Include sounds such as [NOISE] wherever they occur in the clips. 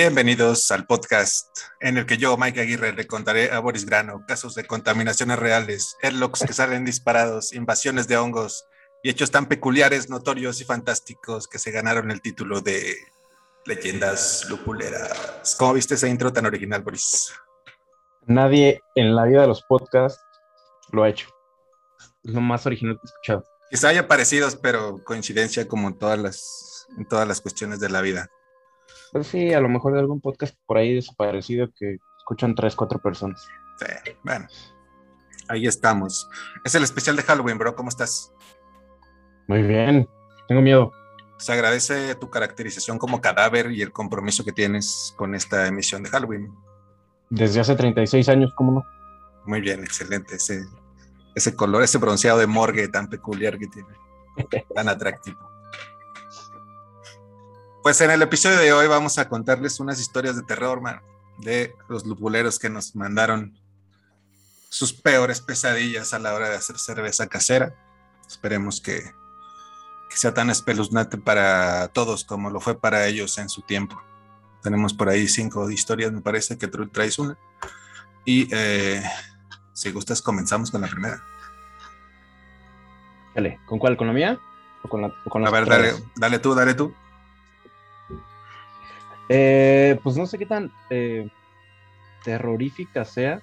Bienvenidos al podcast en el que yo, Mike Aguirre, le contaré a Boris Grano casos de contaminaciones reales, airlocks que salen disparados, invasiones de hongos y hechos tan peculiares, notorios y fantásticos que se ganaron el título de Leyendas Lupuleras. ¿Cómo viste ese intro tan original, Boris? Nadie en la vida de los podcasts lo ha hecho. Es lo más original que he escuchado. Quizá haya parecidos, pero coincidencia como en todas las, en todas las cuestiones de la vida. Pues sí, a lo mejor de algún podcast por ahí desaparecido que escuchan tres, cuatro personas. Sí, bueno. Ahí estamos. Es el especial de Halloween, bro. ¿Cómo estás? Muy bien. Tengo miedo. Se agradece tu caracterización como cadáver y el compromiso que tienes con esta emisión de Halloween. Desde hace 36 años, ¿cómo no? Muy bien, excelente. Ese, ese color, ese bronceado de morgue tan peculiar que tiene. Tan atractivo. Pues en el episodio de hoy vamos a contarles unas historias de terror, man, de los lupuleros que nos mandaron sus peores pesadillas a la hora de hacer cerveza casera. Esperemos que, que sea tan espeluznante para todos como lo fue para ellos en su tiempo. Tenemos por ahí cinco historias, me parece que tú traes una. Y eh, si gustas, comenzamos con la primera. Dale, ¿con cuál? ¿Con la mía? ¿O con la, o con A ver, dale, dale tú, dale tú. Eh, pues no sé qué tan eh, terrorífica sea.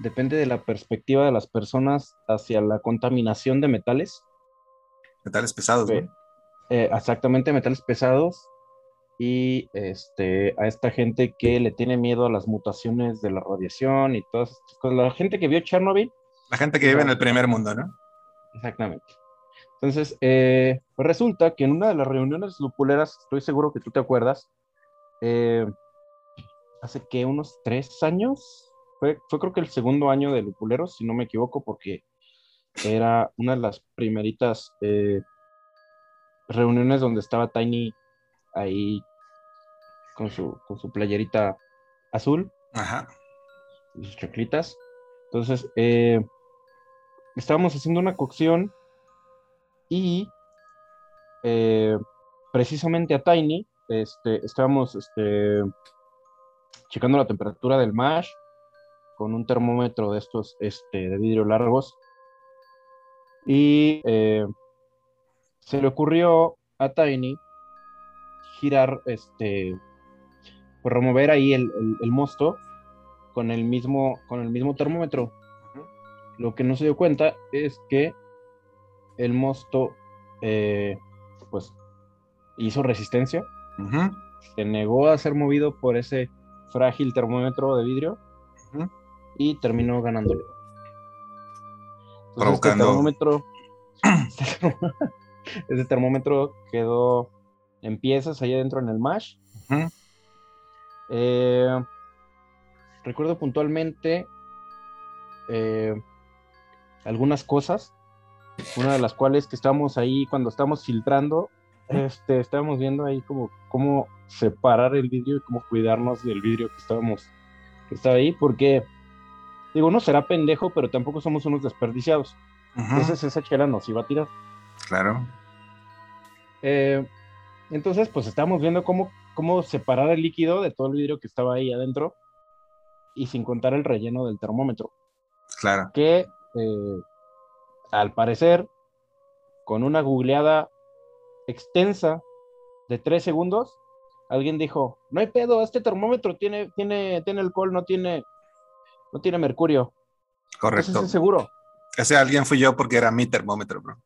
Depende de la perspectiva de las personas hacia la contaminación de metales. Metales pesados, Eh, ¿no? eh, exactamente, metales pesados. Y este, a esta gente que le tiene miedo a las mutaciones de la radiación y todas estas cosas. La gente que vio Chernobyl, La gente que vive en el primer mundo, ¿no? Exactamente. Entonces, pues resulta que en una de las reuniones lupuleras, estoy seguro que tú te acuerdas, eh, hace que unos tres años, fue, fue creo que el segundo año de Lupuleros, si no me equivoco, porque era una de las primeritas eh, reuniones donde estaba Tiny ahí con su, con su playerita azul Ajá. y sus choclitas. Entonces, eh, estábamos haciendo una cocción y eh, precisamente a Tiny este, estábamos este, checando la temperatura del mash con un termómetro de estos este, de vidrio largos. Y eh, se le ocurrió a Tiny girar, este, pues remover ahí el, el- el mosto con el mismo, con el mismo termómetro. Lo que no se dio cuenta es que el mosto, eh, pues, hizo resistencia, Se negó a ser movido por ese frágil termómetro de vidrio y terminó ganándole. Entonces, este Provocando- termómetro, [LAUGHS] ese termómetro quedó en piezas ahí adentro en el mash. Eh, recuerdo puntualmente eh, algunas cosas, una de las cuales que estábamos ahí cuando estábamos filtrando, este, estábamos viendo ahí como cómo separar el vidrio y cómo cuidarnos del vidrio que estábamos, que estaba ahí, porque digo, no será pendejo, pero tampoco somos unos desperdiciados. Entonces esa chela nos iba a tirar. Claro. Eh, entonces, pues estábamos viendo cómo, cómo separar el líquido de todo el vidrio que estaba ahí adentro y sin contar el relleno del termómetro, Claro. que eh, al parecer, con una googleada extensa de tres segundos, alguien dijo, no hay pedo, este termómetro tiene, tiene, tiene alcohol, no tiene, no tiene mercurio. Correcto. Entonces es seguro. Ese alguien fui yo porque era mi termómetro, bro.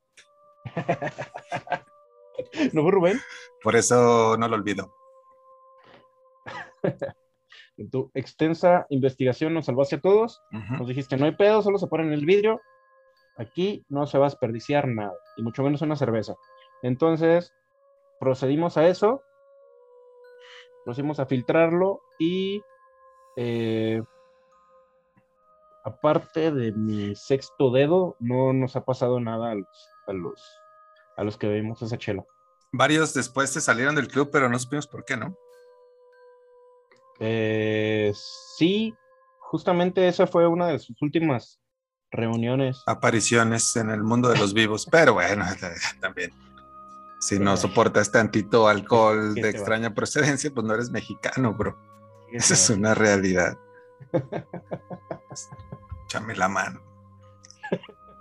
[LAUGHS] ¿No fue Rubén? Por eso no lo olvido. [LAUGHS] En tu extensa investigación nos salvaste a todos. Nos dijiste, no hay pedo, solo se ponen el vidrio. Aquí no se va a desperdiciar nada, y mucho menos una cerveza. Entonces, procedimos a eso, procedimos a filtrarlo y eh, aparte de mi sexto dedo, no nos ha pasado nada a los, a los, a los que bebimos esa chela. Varios después se salieron del club, pero no supimos por qué, ¿no? Eh, sí, justamente esa fue una de sus últimas reuniones. Apariciones en el mundo de los vivos, pero bueno, [LAUGHS] también. Si no soportas tantito alcohol de extraña procedencia, pues no eres mexicano, bro. Esa es una realidad. [LAUGHS] Échame la mano.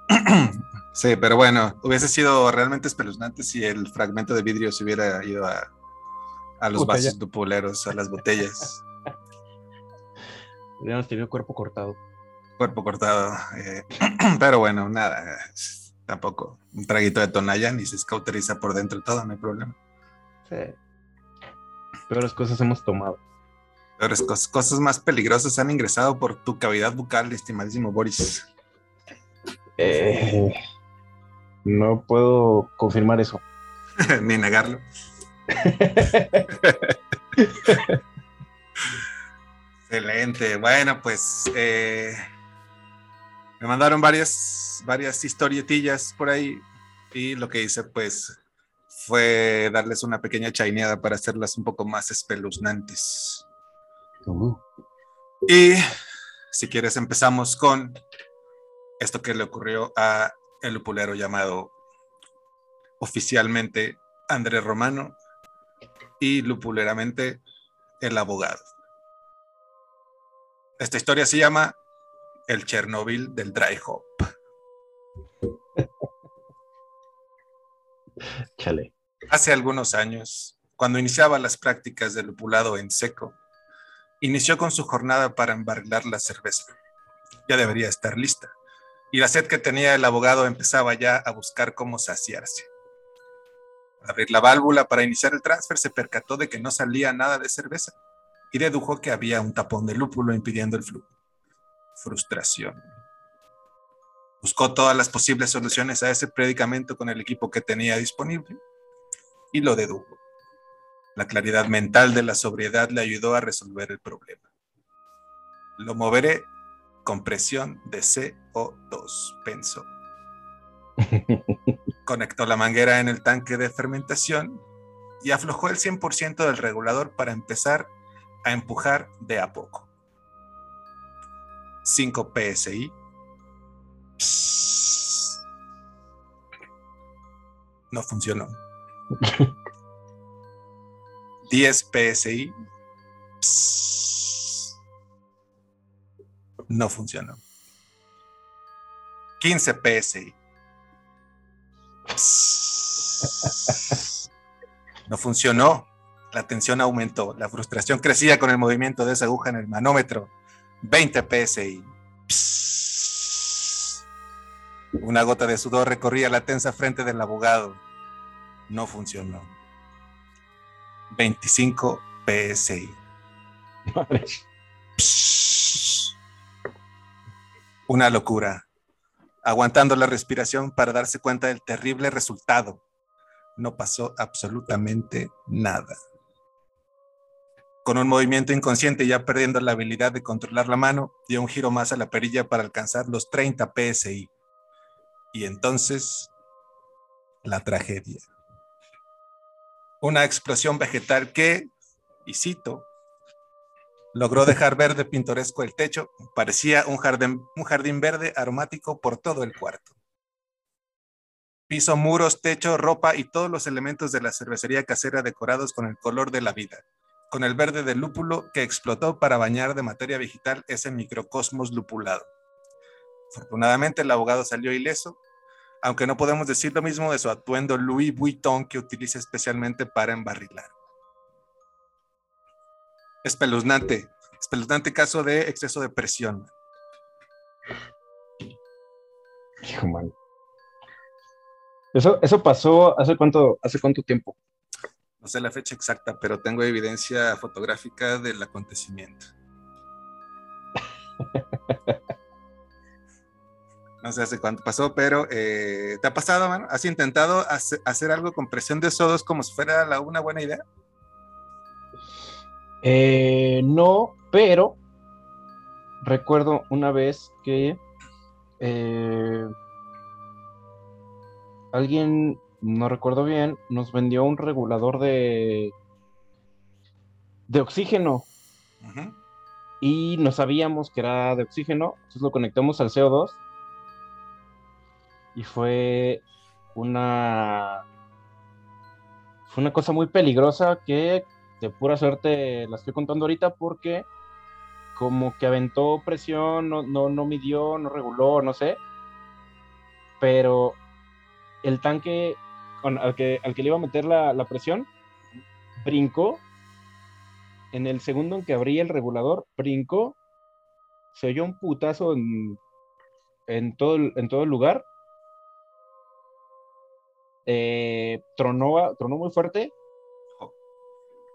[CLEARS THROAT] Sí, pero bueno, hubiese sido realmente espeluznante si el fragmento de vidrio se hubiera ido a, a los vasos dupuleros, a las botellas. [LAUGHS] Hubiéramos tenido cuerpo cortado. Cuerpo cortado. Eh, [CLEARS THROAT] pero bueno, nada. Tampoco. Un traguito de Tonayan y se escauteriza por dentro todo, no hay problema. Sí. Peores cosas hemos tomado. Peores cosas, cosas más peligrosas han ingresado por tu cavidad bucal, estimadísimo Boris. Eh, no puedo confirmar eso. [LAUGHS] Ni negarlo. [LAUGHS] Excelente. Bueno, pues eh, me mandaron varias, varias historietillas por ahí y lo que hice pues fue darles una pequeña chaineada para hacerlas un poco más espeluznantes. Uh. Y si quieres empezamos con esto que le ocurrió a el lupulero llamado oficialmente Andrés Romano y lupuleramente el abogado. Esta historia se llama El Chernobyl del Dry Hop. [LAUGHS] Chale. Hace algunos años, cuando iniciaba las prácticas de lupulado en seco, inició con su jornada para embarrilar la cerveza. Ya debería estar lista y la sed que tenía el abogado empezaba ya a buscar cómo saciarse. Al abrir la válvula para iniciar el transfer se percató de que no salía nada de cerveza y dedujo que había un tapón de lúpulo impidiendo el flujo. Frustración. Buscó todas las posibles soluciones a ese predicamento con el equipo que tenía disponible y lo dedujo. La claridad mental de la sobriedad le ayudó a resolver el problema. Lo moveré compresión de CO2, pensó. [LAUGHS] Conectó la manguera en el tanque de fermentación y aflojó el 100% del regulador para empezar a empujar de a poco. 5 PSI. No funcionó. [LAUGHS] 10 PSI no funcionó. 15 PSI. No funcionó. La tensión aumentó. La frustración crecía con el movimiento de esa aguja en el manómetro. 20 PSI. Una gota de sudor recorría la tensa frente del abogado. No funcionó. 25 PSI. Una locura, aguantando la respiración para darse cuenta del terrible resultado. No pasó absolutamente nada. Con un movimiento inconsciente, ya perdiendo la habilidad de controlar la mano, dio un giro más a la perilla para alcanzar los 30 PSI. Y entonces, la tragedia. Una explosión vegetal que, y cito, Logró dejar verde pintoresco el techo, parecía un jardín, un jardín verde aromático por todo el cuarto. Piso, muros, techo, ropa y todos los elementos de la cervecería casera decorados con el color de la vida, con el verde del lúpulo que explotó para bañar de materia vegetal ese microcosmos lupulado. Afortunadamente el abogado salió ileso, aunque no podemos decir lo mismo de su atuendo Louis Vuitton que utiliza especialmente para embarrilar espeluznante, espeluznante caso de exceso de presión. Hijo, man. Eso, eso pasó hace cuánto, hace cuánto tiempo. No sé la fecha exacta, pero tengo evidencia fotográfica del acontecimiento. [LAUGHS] No sé hace cuánto pasó, pero eh, ¿te ha pasado, mano? ¿Has intentado hacer algo con presión de sodos como si fuera la, una buena idea? Eh, no, pero recuerdo una vez que eh, alguien, no recuerdo bien, nos vendió un regulador de, de oxígeno. Y no sabíamos que era de oxígeno, entonces lo conectamos al CO2 y fue una fue una cosa muy peligrosa que de pura suerte la estoy contando ahorita porque como que aventó presión, no, no, no midió, no reguló, no sé. Pero el tanque al, que, al que le iba a meter la, la presión brincó. En el segundo en que abría el regulador, brincó. Se oyó un putazo en, en, todo, el, en todo el lugar. Eh, tronó, tronó muy fuerte.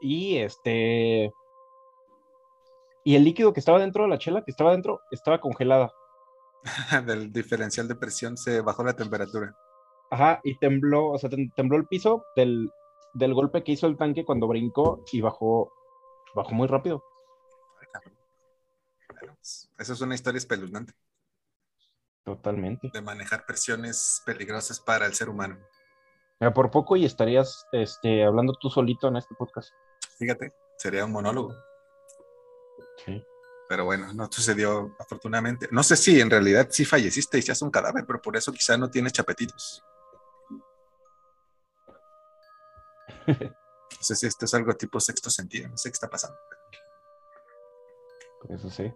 Y este y el líquido que estaba dentro de la chela, que estaba dentro, estaba congelada. [LAUGHS] Del diferencial de presión se bajó la temperatura. Ajá, y tembló, o sea, tembló el piso del, golpe que hizo el tanque cuando brincó y bajó, bajó muy rápido. Pues, eso es una historia espeluznante. Totalmente. De manejar presiones peligrosas para el ser humano. por poco y estarías este, hablando tú solito en este podcast. Fíjate, sería un monólogo. Pero bueno, no sucedió afortunadamente. No sé si en realidad sí falleciste y seas un cadáver, pero por eso quizá no tienes chapetitos. No sé si esto es algo tipo sexto sentido, no sé qué está pasando. Eso sí.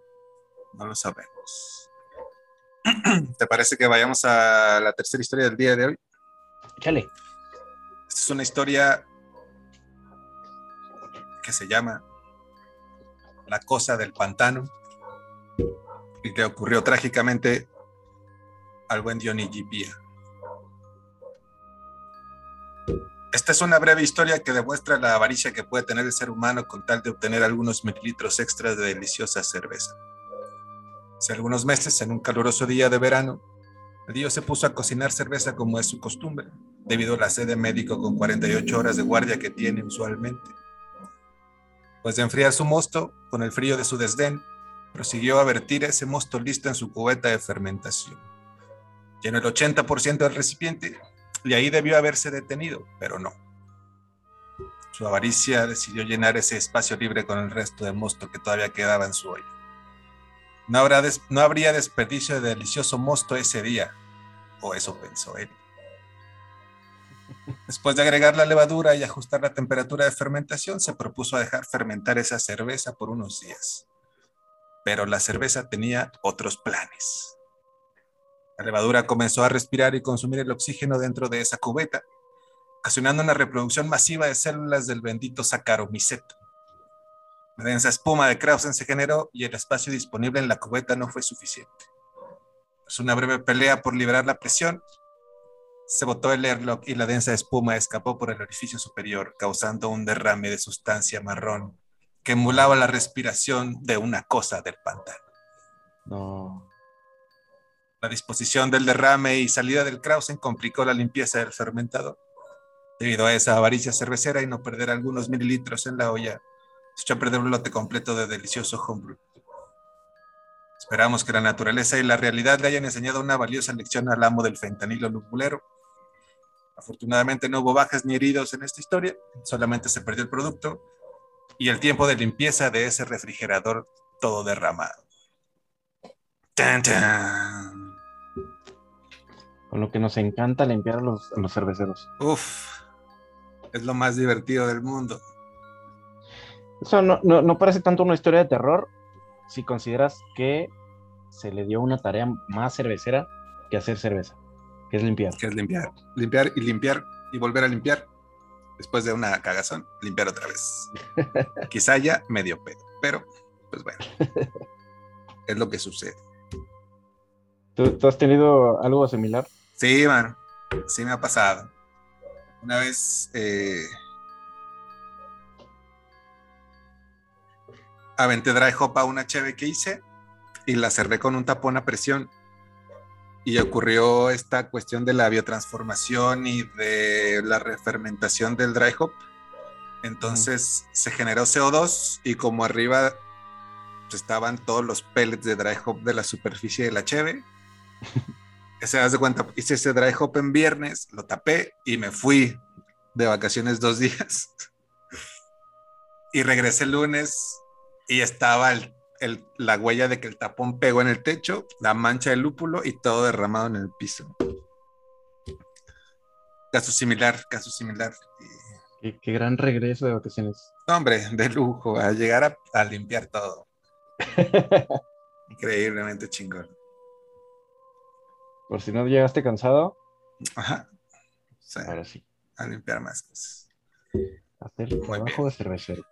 No lo sabemos. [CLEARS THROAT] ¿Te parece que vayamos a la tercera historia del día de hoy? Chale. Esta es una historia que se llama la cosa del pantano y le ocurrió trágicamente al buen Dionigi Pía. Esta es una breve historia que demuestra la avaricia que puede tener el ser humano con tal de obtener algunos mililitros extras de deliciosa cerveza. Hace algunos meses, en un caluroso día de verano, el dios se puso a cocinar cerveza como es su costumbre, debido a la sede médico con 48 horas de guardia que tiene usualmente. Pues de enfriar su mosto, con el frío de su desdén, prosiguió a vertir ese mosto listo en su cubeta de fermentación. Llenó el 80% del recipiente y ahí debió haberse detenido, pero no. Su avaricia decidió llenar ese espacio libre con el resto de mosto que todavía quedaba en su olla. No, habrá no habría desperdicio de delicioso mosto ese día, o eso pensó él. Después de agregar la levadura y ajustar la temperatura de fermentación, se propuso dejar fermentar esa cerveza por unos días. Pero la cerveza tenía otros planes. La levadura comenzó a respirar y consumir el oxígeno dentro de esa cubeta, ocasionando una reproducción masiva de células del bendito saccharomyceto. La densa espuma de Krausen se generó y el espacio disponible en la cubeta no fue suficiente. Tras una breve pelea por liberar la presión, se botó el airlock y la densa espuma escapó por el orificio superior, causando un derrame de sustancia marrón que emulaba la respiración de una cosa del pantano. No. La disposición del derrame y salida del Krausen complicó la limpieza del fermentador. Debido a esa avaricia cervecera y no perder algunos mililitros en la olla, se echó a perder un lote completo de delicioso homebrew. Esperamos que la naturaleza y la realidad le hayan enseñado una valiosa lección al amo del fentanilo lupulero Afortunadamente no hubo bajas ni heridos en esta historia, solamente se perdió el producto y el tiempo de limpieza de ese refrigerador todo derramado. Con lo que nos encanta limpiar a los, cerveceros. Uf, es lo más divertido del mundo. Eso no, no parece tanto una historia de terror si consideras que se le dio una tarea más cervecera que hacer cerveza que es limpiar. Que es limpiar. Limpiar y limpiar y volver a limpiar. Después de una cagazón, limpiar otra vez. [LAUGHS] Quizá ya medio pedo, pero pues bueno. [LAUGHS] es lo que sucede. ¿Tú, has tenido algo similar? Sí, man. Sí me ha pasado. Una vez eh, aventé dry hop a una cheve que hice y la cerré con un tapón a presión y ocurrió esta cuestión de la biotransformación y de la refermentación del dry hop. Entonces se generó CO2 y como arriba estaban todos los pellets de dry hop de la superficie de la cheve. [LAUGHS] se das de cuenta, hice ese dry hop en viernes, lo tapé y me fui de vacaciones dos [LAUGHS] días. y regresé el lunes y estaba el la huella de que el tapón pegó en el techo, la mancha de lúpulo y todo derramado en el piso. Caso similar, caso similar. Qué, gran regreso de vacaciones. Hombre, de lujo, a llegar a, limpiar todo. [LAUGHS] Increíblemente chingón. Por si no llegaste cansado. Ajá. Ahora sí. A limpiar más cosas. Hacer trabajo de cervecero.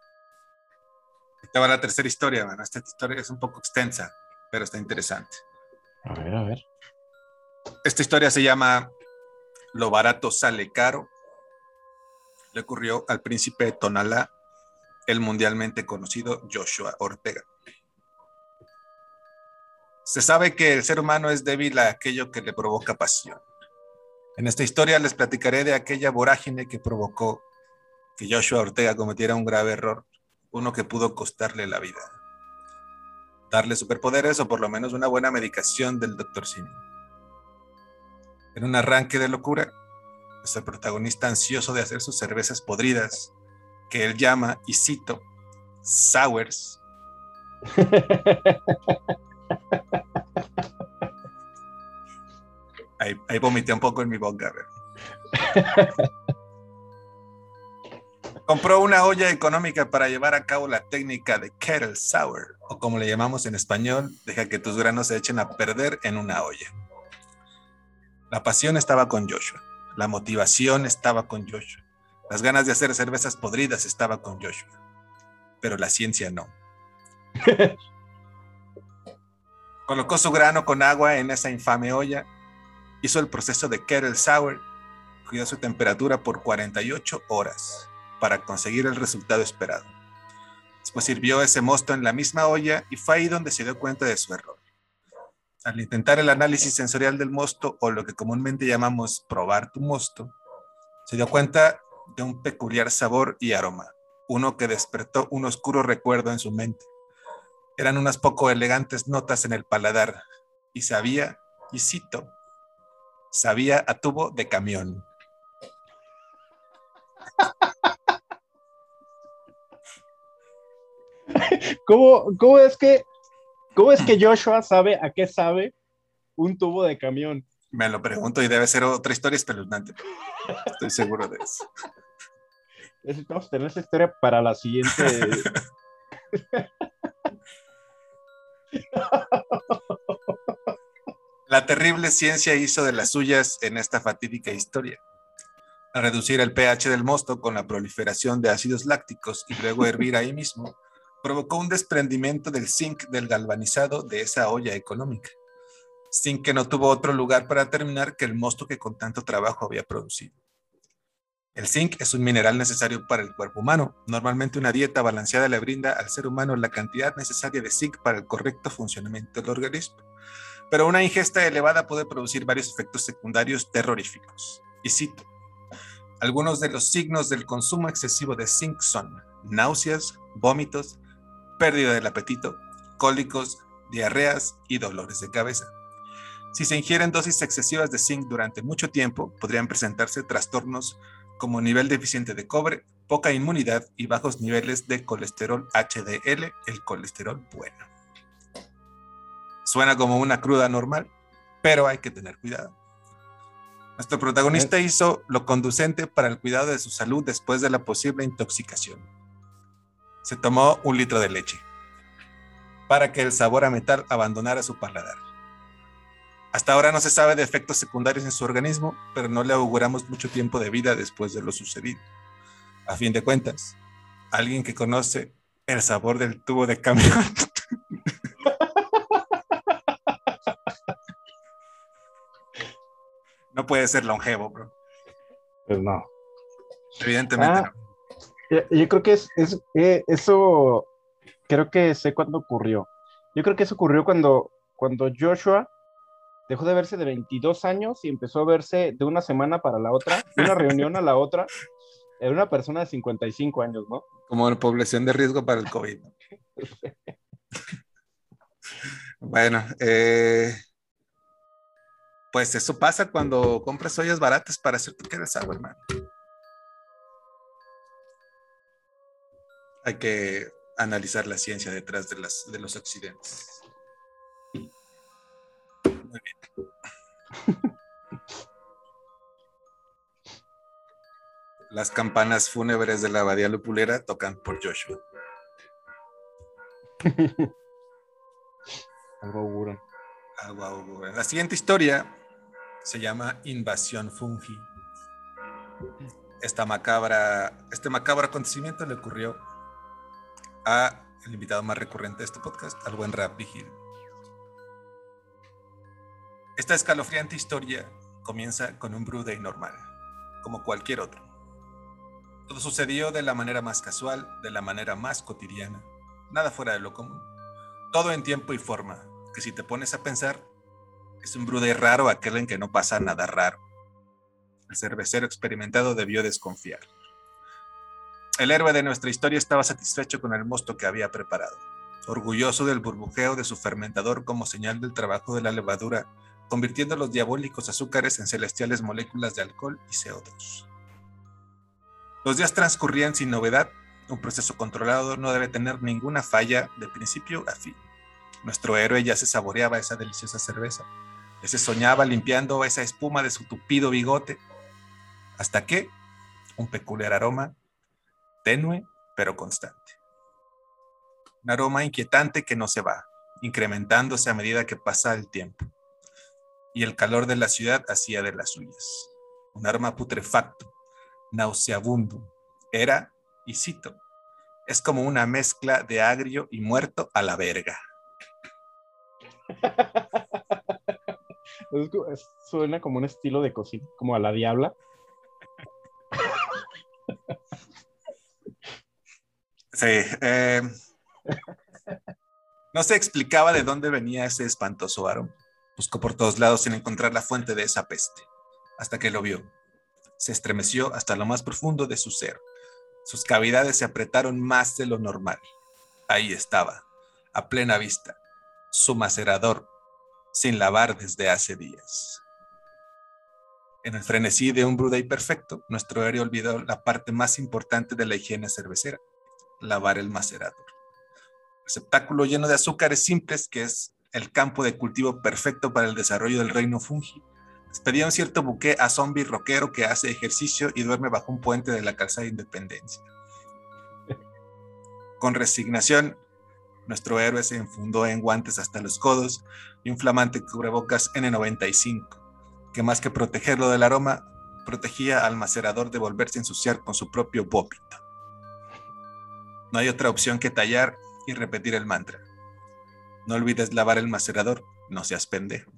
Esta va la tercera historia, bueno, Esta historia es un poco extensa, pero está interesante. A ver, a ver. Esta historia se llama Lo barato sale caro le ocurrió al príncipe de Tonalá, el mundialmente conocido Joshua Ortega. Se sabe que el ser humano es débil a aquello que le provoca pasión. En esta historia les platicaré de aquella vorágine que provocó que Joshua Ortega cometiera un grave error, uno que pudo costarle la vida. Darle superpoderes o por lo menos una buena medicación del Dr. Simi. En un arranque de locura, es el protagonista ansioso de hacer sus cervezas podridas, que él llama, y cito, sours. [LAUGHS] ahí, vomité un poco en mi boca. Compró una olla económica para llevar a cabo la técnica de kettle sour, o como le llamamos en español, deja que tus granos se echen a perder en una olla. La pasión estaba con Joshua la motivación estaba con Joshua. Las ganas de hacer cervezas podridas estaba con Joshua. Pero la ciencia no. [LAUGHS] Colocó su grano con agua en esa infame olla, hizo el proceso de kettle sour, cuidó su temperatura por 48 horas para conseguir el resultado esperado. Después sirvió ese mosto en la misma olla y fue ahí donde se dio cuenta de su error. Al intentar el análisis sensorial del mosto, o lo que comúnmente llamamos probar tu mosto, se dio cuenta de un peculiar sabor y aroma, uno que despertó un oscuro recuerdo en su mente. Eran unas poco elegantes notas en el paladar, y sabía, y cito, sabía a tubo de camión. ¿Cómo, ¿Cómo, es que ¿Cómo es que Joshua sabe a qué sabe un tubo de camión? Me lo pregunto y debe ser otra historia espeluznante. Estoy seguro de eso. Necesitamos tener esa historia para la siguiente. [LAUGHS] La terrible ciencia hizo de las suyas en esta fatídica historia. Al reducir el pH del mosto con la proliferación de ácidos lácticos y luego hervir ahí mismo, provocó un desprendimiento del zinc del galvanizado de esa olla económica. Zinc que no tuvo otro lugar para terminar que el mosto que con tanto trabajo había producido. El zinc es un mineral necesario para el cuerpo humano. Normalmente una dieta balanceada le brinda al ser humano la cantidad necesaria de zinc para el correcto funcionamiento del organismo. Pero una ingesta elevada puede producir varios efectos secundarios terroríficos. Y cito, algunos de los signos del consumo excesivo de zinc son náuseas, vómitos, pérdida del apetito, cólicos, diarreas y dolores de cabeza. Si se ingieren dosis excesivas de zinc durante mucho tiempo, podrían presentarse trastornos como nivel deficiente de cobre, poca inmunidad y bajos niveles de colesterol HDL, el colesterol bueno. Suena como una cruda normal, pero hay que tener cuidado. Nuestro protagonista hizo lo conducente para el cuidado de su salud después de la posible intoxicación se tomó un litro de leche para que el sabor a metal abandonara su paladar. Hasta ahora no se sabe de efectos secundarios en su organismo, pero no le auguramos mucho tiempo de vida después de lo sucedido. A fin de cuentas, alguien que conoce el sabor del tubo de camión. [LAUGHS] no puede ser longevo, bro. Pues no. Evidentemente ah, no. Yo creo que es, eh, eso, creo que sé cuándo ocurrió. Yo creo que eso ocurrió cuando, cuando Joshua dejó de verse de 22 años y empezó a verse de una semana para la otra, de una reunión a la otra. Era una persona de 55 años, ¿no? Como en población de riesgo para el COVID. bueno, eh, pues eso pasa cuando compras ollas baratas para hacer tu agua, hermano. hay que analizar la ciencia detrás de, de los accidentes. Muy bien. Las campanas fúnebres de la abadía lupulera tocan por Joshua. [LAUGHS] Algo auguran. Algo auguran. La siguiente historia se llama Invasión Fungi. Esta macabra, este macabro acontecimiento le ocurrió a el invitado más recurrente de este podcast, al buen Rap Vigil. Esta escalofriante historia comienza con un Day normal, como cualquier otro. Todo sucedió de la manera más casual, de la manera más cotidiana, nada fuera de lo común. Todo en tiempo y forma, que si te pones a pensar, es un Day raro aquel en que no pasa nada raro. El cervecero experimentado debió desconfiar. El héroe de nuestra historia estaba satisfecho con el mosto que había preparado, orgulloso del burbujeo de su fermentador como señal del trabajo de la levadura, convirtiendo los diabólicos azúcares en celestiales moléculas de alcohol y CO2. Los días transcurrían sin novedad, un proceso controlado no debe tener ninguna falla de principio a fin. Nuestro héroe ya se saboreaba esa deliciosa cerveza, ya se soñaba limpiando esa espuma de su tupido bigote, hasta que un peculiar aroma, tenue pero constante. Un aroma inquietante que no se va, incrementándose a medida que pasa el tiempo. Y el calor de la ciudad hacía de las suyas. Un aroma putrefacto, nauseabundo. Era, y cito, es como una mezcla de agrio y muerto a la verga. suena como un estilo de cocina, como a la diabla. Sí. Eh, no se explicaba de dónde venía ese espantoso aroma. Buscó por todos lados sin encontrar la fuente de esa peste, hasta que lo vio. Se estremeció hasta lo más profundo de su ser. Sus cavidades se apretaron más de lo normal. Ahí estaba, a plena vista, su macerador, sin lavar desde hace días. En el frenesí de un Bruday perfecto, nuestro héroe olvidó la parte más importante de la higiene cervecera, lavar el macerador. Receptáculo lleno de azúcares simples que es el campo de cultivo perfecto para el desarrollo del reino fungi. Pedía un cierto buque a zombie rockero que hace ejercicio y duerme bajo un puente de la calzada de Independencia. Con resignación, nuestro héroe se enfundó en guantes hasta los codos y un flamante cubrebocas N95 que más que protegerlo del aroma, protegía al macerador de volverse a ensuciar con su propio vómito. No hay otra opción que tallar y repetir el mantra. No olvides lavar el macerador, no seas pendejo.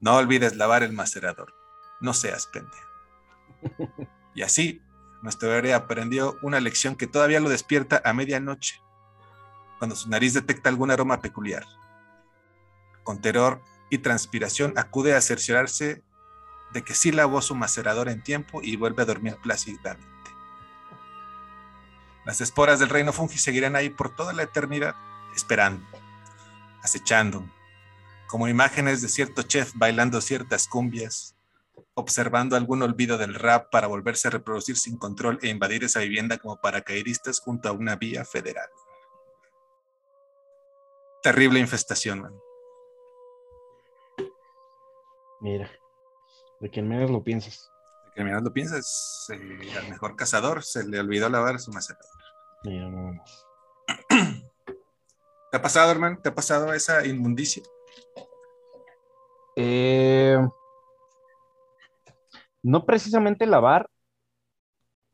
No olvides lavar el macerador, no seas pendejo. Y así, nuestro héroe aprendió una lección que todavía lo despierta a medianoche, cuando su nariz detecta algún aroma peculiar. Con terror y transpiración acude a cerciorarse de que sí lavó su macerador en tiempo y vuelve a dormir plácidamente. Las esporas del reino fungi seguirán ahí por toda la eternidad, esperando, acechando, como imágenes de cierto chef bailando ciertas cumbias, observando algún olvido del rap para volverse a reproducir sin control e invadir esa vivienda como paracaidistas junto a una vía federal. Terrible infestación, man. Mira, de quien menos lo piensas. De quien menos lo piensas, eh, al mejor cazador se le olvidó lavar su macerador. Mira, nada más. ¿Te ha pasado, hermano? ¿Te ha pasado esa inmundicia? Eh, no precisamente lavar,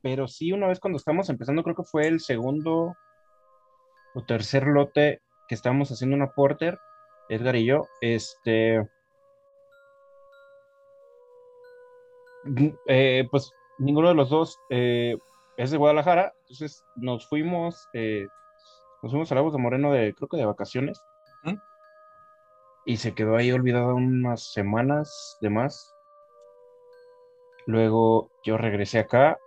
pero sí una vez cuando estábamos empezando, creo que fue el segundo o tercer lote que estábamos haciendo una porter, Edgar y yo, este, Eh, pues ninguno de los dos eh, es de Guadalajara, entonces nos fuimos, nos fuimos a Lagos de Moreno de, creo que de vacaciones, y se quedó ahí olvidado unas semanas de más. Luego yo regresé acá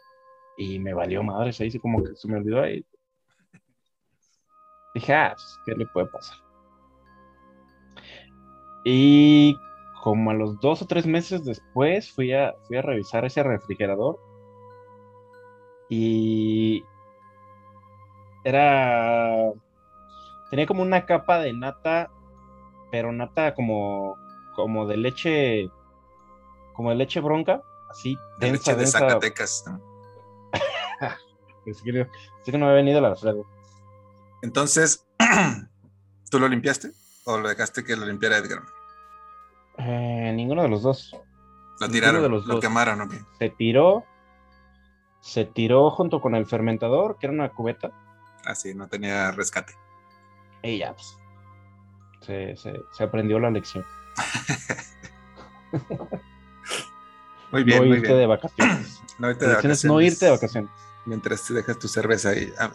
y me valió madre, se dice como que se me olvidó ahí. Dije, ah, pues, ¿qué le puede pasar? Y como a los dos o tres meses después fui a, fui a revisar ese refrigerador y era tenía como una capa de nata pero nata como como de leche como de leche bronca así de leche de Zacatecas [LAUGHS] es que, que no me ha venido el Alfredo. Entonces, [CLEARS THROAT] ¿tú lo limpiaste o lo dejaste que lo limpiara Edgar? Eh, ninguno de los dos. Lo tiraron, de los lo quemaron, ¿ok? Se tiró, se tiró junto con el fermentador, que era una cubeta. Ah, sí, no tenía rescate. Y ya, pues, se, se, aprendió la lección. [LAUGHS] muy bien, no muy irte bien. de vacaciones. [CLEARS THROAT] No irte de vacaciones. No irte de vacaciones. Mientras te dejas tu cerveza ahí. Ah,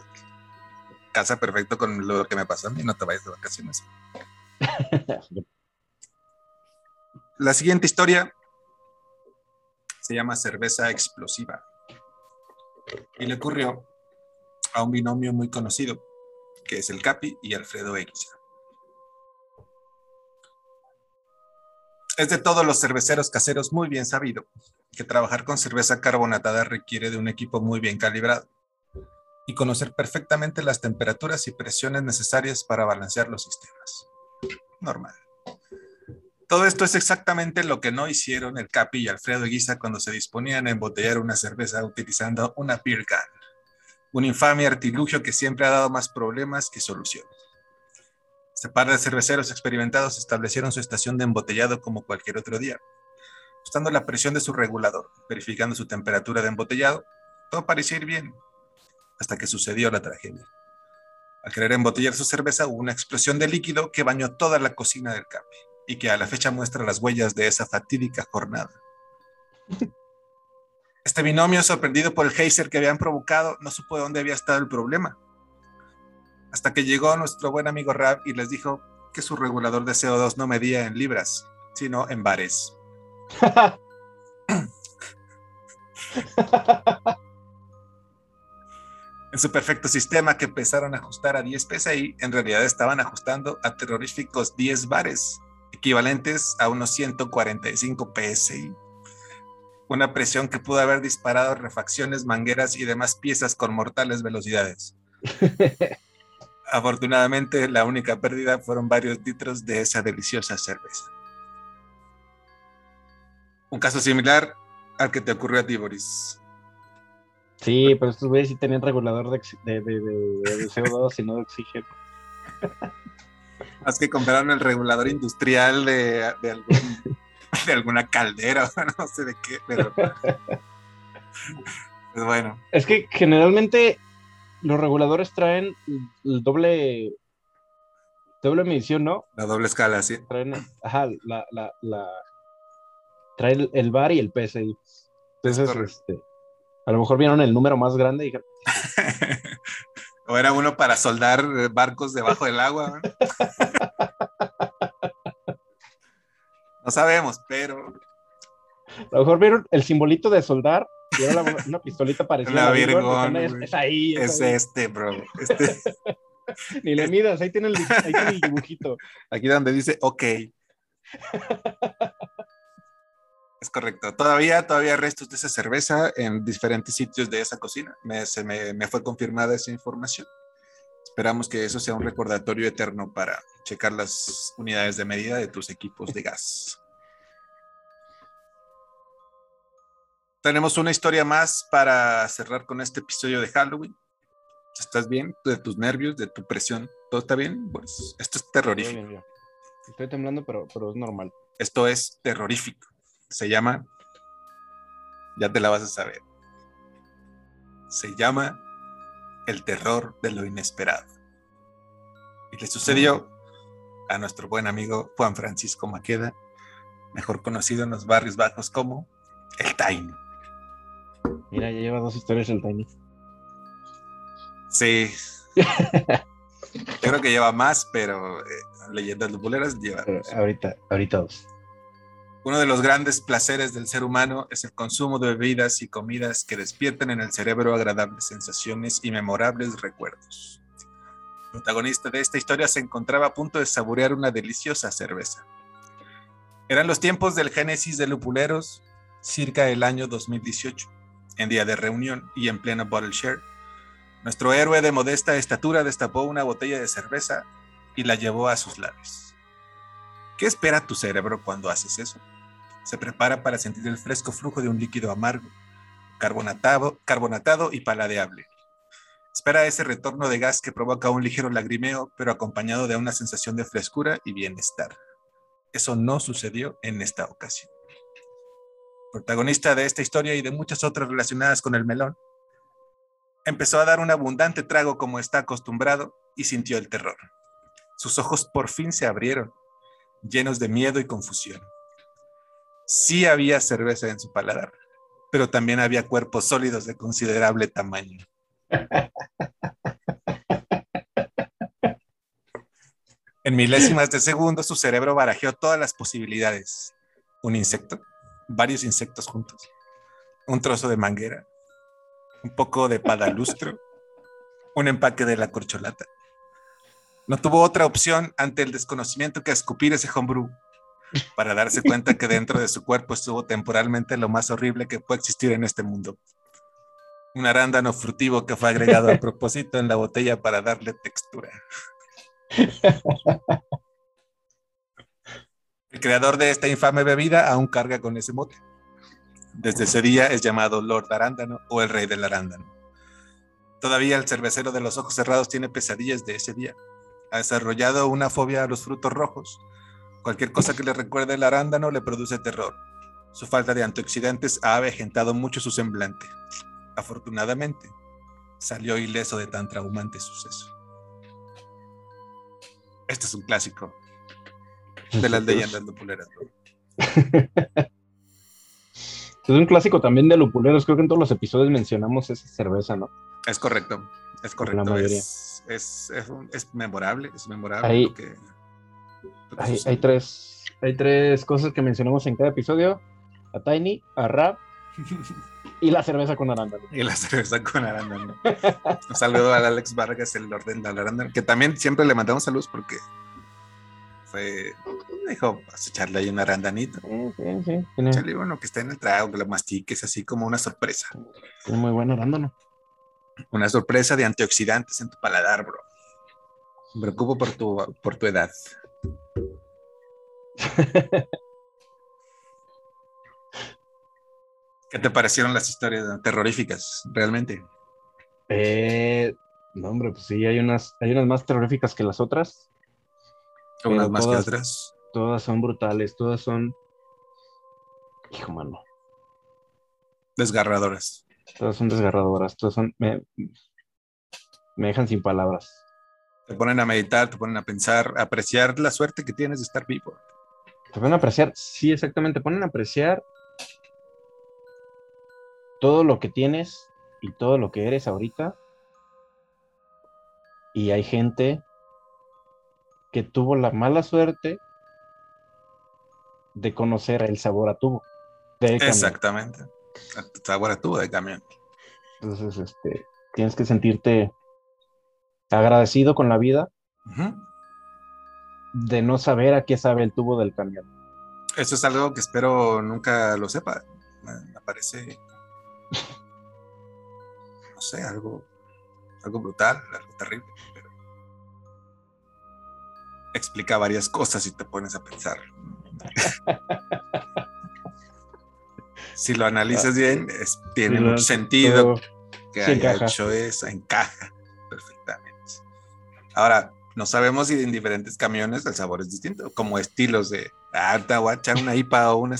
casa perfecto con lo que me pasa a mí, no te vayas de vacaciones. [LAUGHS] La siguiente historia se llama Cerveza Explosiva y le ocurrió a un binomio muy conocido, que es el Capi y Alfredo X. Es de todos los cerveceros caseros muy bien sabido que trabajar con cerveza carbonatada requiere de un equipo muy bien calibrado y conocer perfectamente las temperaturas y presiones necesarias para balancear los sistemas. Normal. Todo esto es exactamente lo que no hicieron el Capi y Alfredo Guisa cuando se disponían a embotellar una cerveza utilizando una beer can, un infame artilugio que siempre ha dado más problemas que soluciones. Este par de cerveceros experimentados establecieron su estación de embotellado como cualquier otro día, ajustando la presión de su regulador, verificando su temperatura de embotellado. Todo parecía ir bien, hasta que sucedió la tragedia. Al querer embotellar su cerveza hubo una explosión de líquido que bañó toda la cocina del Capi y que a la fecha muestra las huellas de esa fatídica jornada. Este binomio, sorprendido por el geyser que habían provocado, no supo de dónde había estado el problema. Hasta que llegó nuestro buen amigo Rab y les dijo que su regulador de CO2 no medía en libras, sino en bares. en su perfecto sistema que empezaron a ajustar a 10 PSI, en realidad estaban ajustando a terroríficos 10 bares equivalentes a unos 145 PSI. Una presión que pudo haber disparado refacciones, mangueras y demás piezas con mortales velocidades. [LAUGHS] Afortunadamente, la única pérdida fueron varios litros de esa deliciosa cerveza. Un caso similar al que te ocurrió a ti, Boris. Sí, pero estos güeyes sí tenían regulador de, de, de, de CO2 y no de oxígeno. [LAUGHS] Más que compraron el regulador industrial de, de, algún, [LAUGHS] de alguna caldera, [LAUGHS] no sé de qué, pero. [LAUGHS] Pues bueno. Es que generalmente los reguladores traen el doble. Doble medición, ¿no? La doble escala, sí. Traen, ajá, la, la, la trae el, bar y el PSI. Entonces, este, a lo mejor vieron el número más grande y dijeron. O era uno para soldar barcos debajo del agua. ¿no? No sabemos, pero. A lo mejor vieron el simbolito de soldar y era la, una pistolita parecida. La Virgón. Es, es, ahí. Es, es ahí. este, bro. Este. [LAUGHS] Ni le midas, ahí tiene, el, ahí tiene el dibujito. Aquí donde dice OK. Es correcto. Todavía, todavía hay restos de esa cerveza en diferentes sitios de esa cocina. Me, se me, me, fue confirmada esa información. Esperamos que eso sea un recordatorio eterno para checar las unidades de medida de tus equipos de gas. Tenemos una historia más para cerrar con este episodio de Halloween. ¿Estás bien? ¿De tus nervios? ¿De tu presión? ¿Todo está bien? Pues esto es terrorífico. Estoy temblando, pero, pero es normal. Esto es terrorífico se llama, ya te la vas a saber, se llama El terror de lo inesperado. Y le sucedió a nuestro buen amigo Juan Francisco Maqueda, mejor conocido en los barrios bajos como El Tiny. Mira, ya lleva dos historias el Tiny. Sí. Yo [LAUGHS] creo que lleva más, pero eh, Leyendas Lupuleras lleva. Ahorita, ahorita dos. Uno de los grandes placeres del ser humano es el consumo de bebidas y comidas que despiertan en el cerebro agradables sensaciones y memorables recuerdos. El protagonista de esta historia se encontraba a punto de saborear una deliciosa cerveza. Eran los tiempos del génesis de lupuleros, circa el año 2018, en día de reunión y en pleno bottle share. Nuestro héroe de modesta estatura destapó una botella de cerveza y la llevó a sus labios. ¿Qué espera tu cerebro cuando haces eso? Se prepara para sentir el fresco flujo de un líquido amargo, carbonatado, carbonatado y paladeable. Espera ese retorno de gas que provoca un ligero lagrimeo, pero acompañado de una sensación de frescura y bienestar. Eso no sucedió en esta ocasión. Protagonista de esta historia y de muchas otras relacionadas con el melón, empezó a dar un abundante trago como está acostumbrado y sintió el terror. Sus ojos por fin se abrieron, llenos de miedo y confusión. Sí había cerveza en su paladar, pero también había cuerpos sólidos de considerable tamaño. En milésimas de segundo, su cerebro barajeó todas las posibilidades. Un insecto, varios insectos juntos, un trozo de manguera, un poco de padalustro, un empaque de la corcholata. No tuvo otra opción ante el desconocimiento que escupir ese homebrew para darse cuenta que dentro de su cuerpo estuvo temporalmente lo más horrible que puede existir en este mundo un arándano frutivo que fue agregado a propósito en la botella para darle textura. El creador de esta infame bebida aún carga con ese mote. Desde ese día es llamado Lord Arándano o el Rey del Arándano. Todavía el cervecero de los ojos cerrados tiene pesadillas de ese día. Ha desarrollado una fobia a los frutos rojos. Cualquier cosa que le recuerde el arándano le produce terror. Su falta de antioxidantes ha avejentado mucho su semblante afortunadamente, salió ileso de tan traumante suceso. Este es un clásico de las leyendas lupuleras. [LAUGHS] Es un clásico también de lupuleros. Creo que en todos los episodios mencionamos esa cerveza, ¿no? Es correcto, es correcto. Es, es, es, memorable, es memorable. Hay, hay, tres, hay tres cosas que mencionamos en cada episodio. A Tiny, a Rap Y la cerveza con arándano. Y la cerveza con arándano. Un saludo al Alex Vargas, el orden del arándano, que también siempre le mandamos saludos porque fue, dijo, vas a echarle ahí un arandanito. Sí, sí, sí. bueno, que esté en el trago, que lo mastiques así como una sorpresa. Un muy buen arándano. Una sorpresa de antioxidantes en tu paladar, bro. Me preocupo por tu, por tu edad. [LAUGHS] ¿Qué te parecieron las historias terroríficas, realmente? Eh, no, hombre, pues sí, hay unas, hay unas más terroríficas que las otras. Unas más que otras. Todas son brutales, todas son. Hijo, mano. Desgarradoras. Todas son desgarradoras, todas son. Me, me dejan sin palabras. Te ponen a meditar, te ponen a pensar, a apreciar la suerte que tienes de estar vivo. Te ponen a apreciar, sí, exactamente, te ponen a apreciar todo lo que tienes y todo lo que eres ahorita. Y hay gente que tuvo la mala suerte de conocer el sabor a tubo. Exactamente. El sabor a tubo de camión. Entonces, este, tienes que sentirte agradecido con la vida de no saber a qué sabe el tubo del camión. Eso es algo que espero nunca lo sepa. Me parece no sé, algo, algo brutal, algo terrible, pero explica varias cosas y te pones a pensar. [LAUGHS] si lo analizas bien, tiene mucho sentido que haya hecho eso, encaja perfectamente. Ahora, no sabemos si en diferentes camiones el sabor es distinto, como estilos de, ah, te voy a echar una IPA o una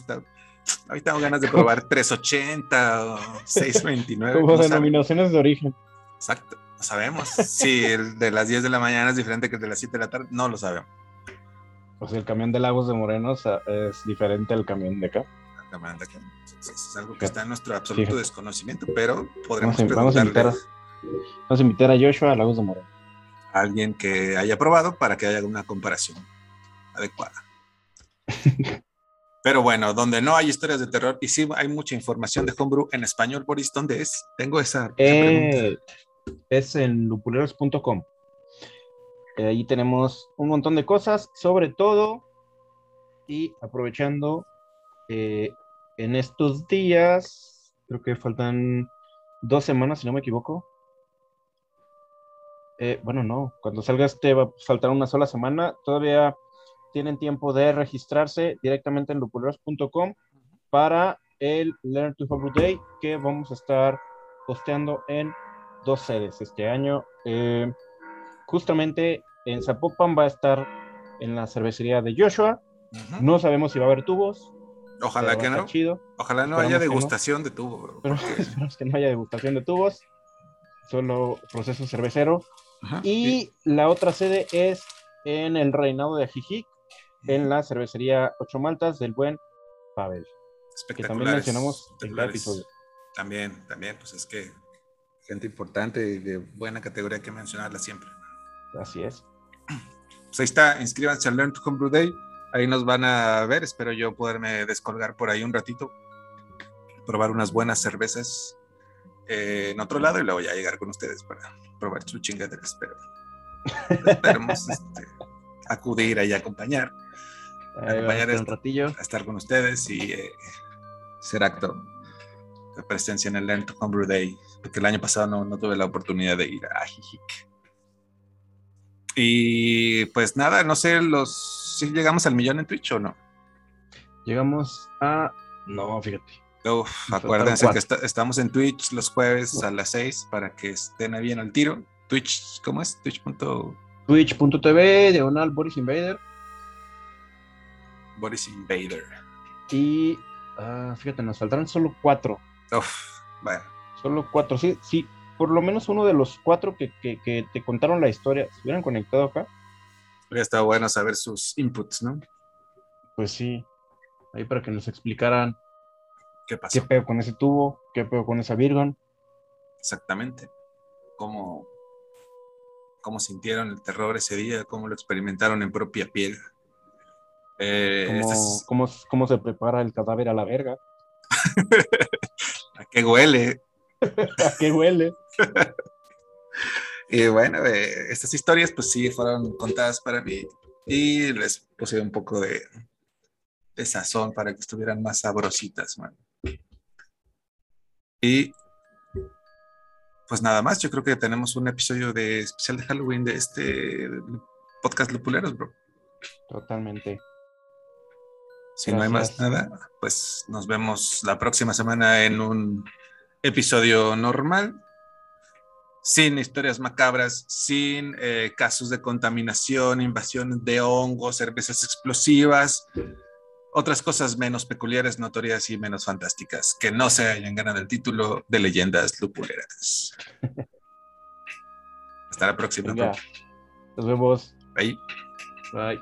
Hoy tengo ganas de probar 380 o 629. Como denominaciones de origen. Exacto. No sabemos. Si el de las 10 de la mañana es diferente que el de las 7 de la tarde, no lo sabemos. O sea, el camión de Lagos de Moreno es diferente al camión de acá. El camión de acá. Es algo que está en nuestro absoluto desconocimiento, pero podremos vamos, a invitar, vamos a invitar a Joshua a Lagos de Moreno. alguien que haya probado para que haya una comparación adecuada. [LAUGHS] Pero bueno, donde no hay historias de terror y sí hay mucha información de Homebrew en español, Boris, ¿dónde es? Tengo esa, eh, Es en lupuleros.com. Eh, ahí tenemos un montón de cosas, sobre todo, y aprovechando eh, en estos días, creo que faltan dos semanas, si no me equivoco. bueno, no, cuando salga este va a faltar una sola semana. Todavía tienen tiempo de registrarse directamente en lupuleros.com para el Learn to Hobby Day que vamos a estar posteando en dos sedes este año. Eh, justamente en Zapopan va a estar en la cervecería de Joshua. No sabemos si va a haber tubos. Ojalá que no. Chido. Ojalá no haya degustación de tubos. Pero [LAUGHS] esperamos que no haya degustación de tubos. Solo proceso cervecero. Y la otra sede es en el Reinado de Ajijic, en la cervecería Ocho Maltas del buen Pavel. Que también mencionamos en cada episodio. También, también, pues es que gente importante y de buena categoría que mencionarla siempre. Así es. Pues ahí está, inscríbanse al Learn to Homebrew Day. Ahí nos van a ver. Espero yo poderme descolgar por ahí un ratito, probar unas buenas cervezas eh, en otro lado y luego ya llegar con ustedes para probar su chingaderas. Pero esperemos [LAUGHS] este, acudir ahí a acompañar. acompañar a, un ratillo. a estar con ustedes y eh, ser acto de presencia en el Learn to Homebrew Day, porque el año pasado no, no tuve la oportunidad de ir a Jijic. Y pues nada, no sé los si llegamos al millón en Twitch o no. Llegamos a. No, fíjate. Uf, acuérdense que estamos en Twitch los jueves a las 6 para que estén bien al tiro. Twitch, ¿cómo es? Twitch. Twitch.tv, diagonal Boris Invader. Boris Invader. Y uh, fíjate, nos faltaron solo cuatro. Uf, bueno. Solo cuatro, sí, sí, por lo menos uno de los cuatro que, te contaron la historia, ¿se hubieran conectado acá? Estado bueno saber sus inputs, ¿no? Pues sí, ahí para que nos explicaran qué pasó. ¿Qué pedo con ese tubo? ¿Qué pedo con esa Virgon? Exactamente. ¿Cómo, cómo sintieron el terror ese día? ¿Cómo lo experimentaron en propia piel? Eh, ¿Cómo, cómo se prepara el cadáver a la verga? [LAUGHS] ¿A qué huele? [LAUGHS] ¿A qué huele? [LAUGHS] y bueno, eh, estas historias pues sí fueron contadas para mí y les puse un poco de, de sazón para que estuvieran más sabrositas, Y pues nada más, yo creo que tenemos un episodio de especial de Halloween de este podcast Lupuleros, bro. Totalmente. Si no hay más nada, pues nos vemos la próxima semana en un episodio normal, sin historias macabras, sin eh, casos de contaminación, invasión de hongos, cervezas explosivas, otras cosas menos peculiares, notorias y menos fantásticas, que no se hayan ganado el título de leyendas lupuleras. [LAUGHS] Hasta la próxima. Nos vemos. Bye. Bye.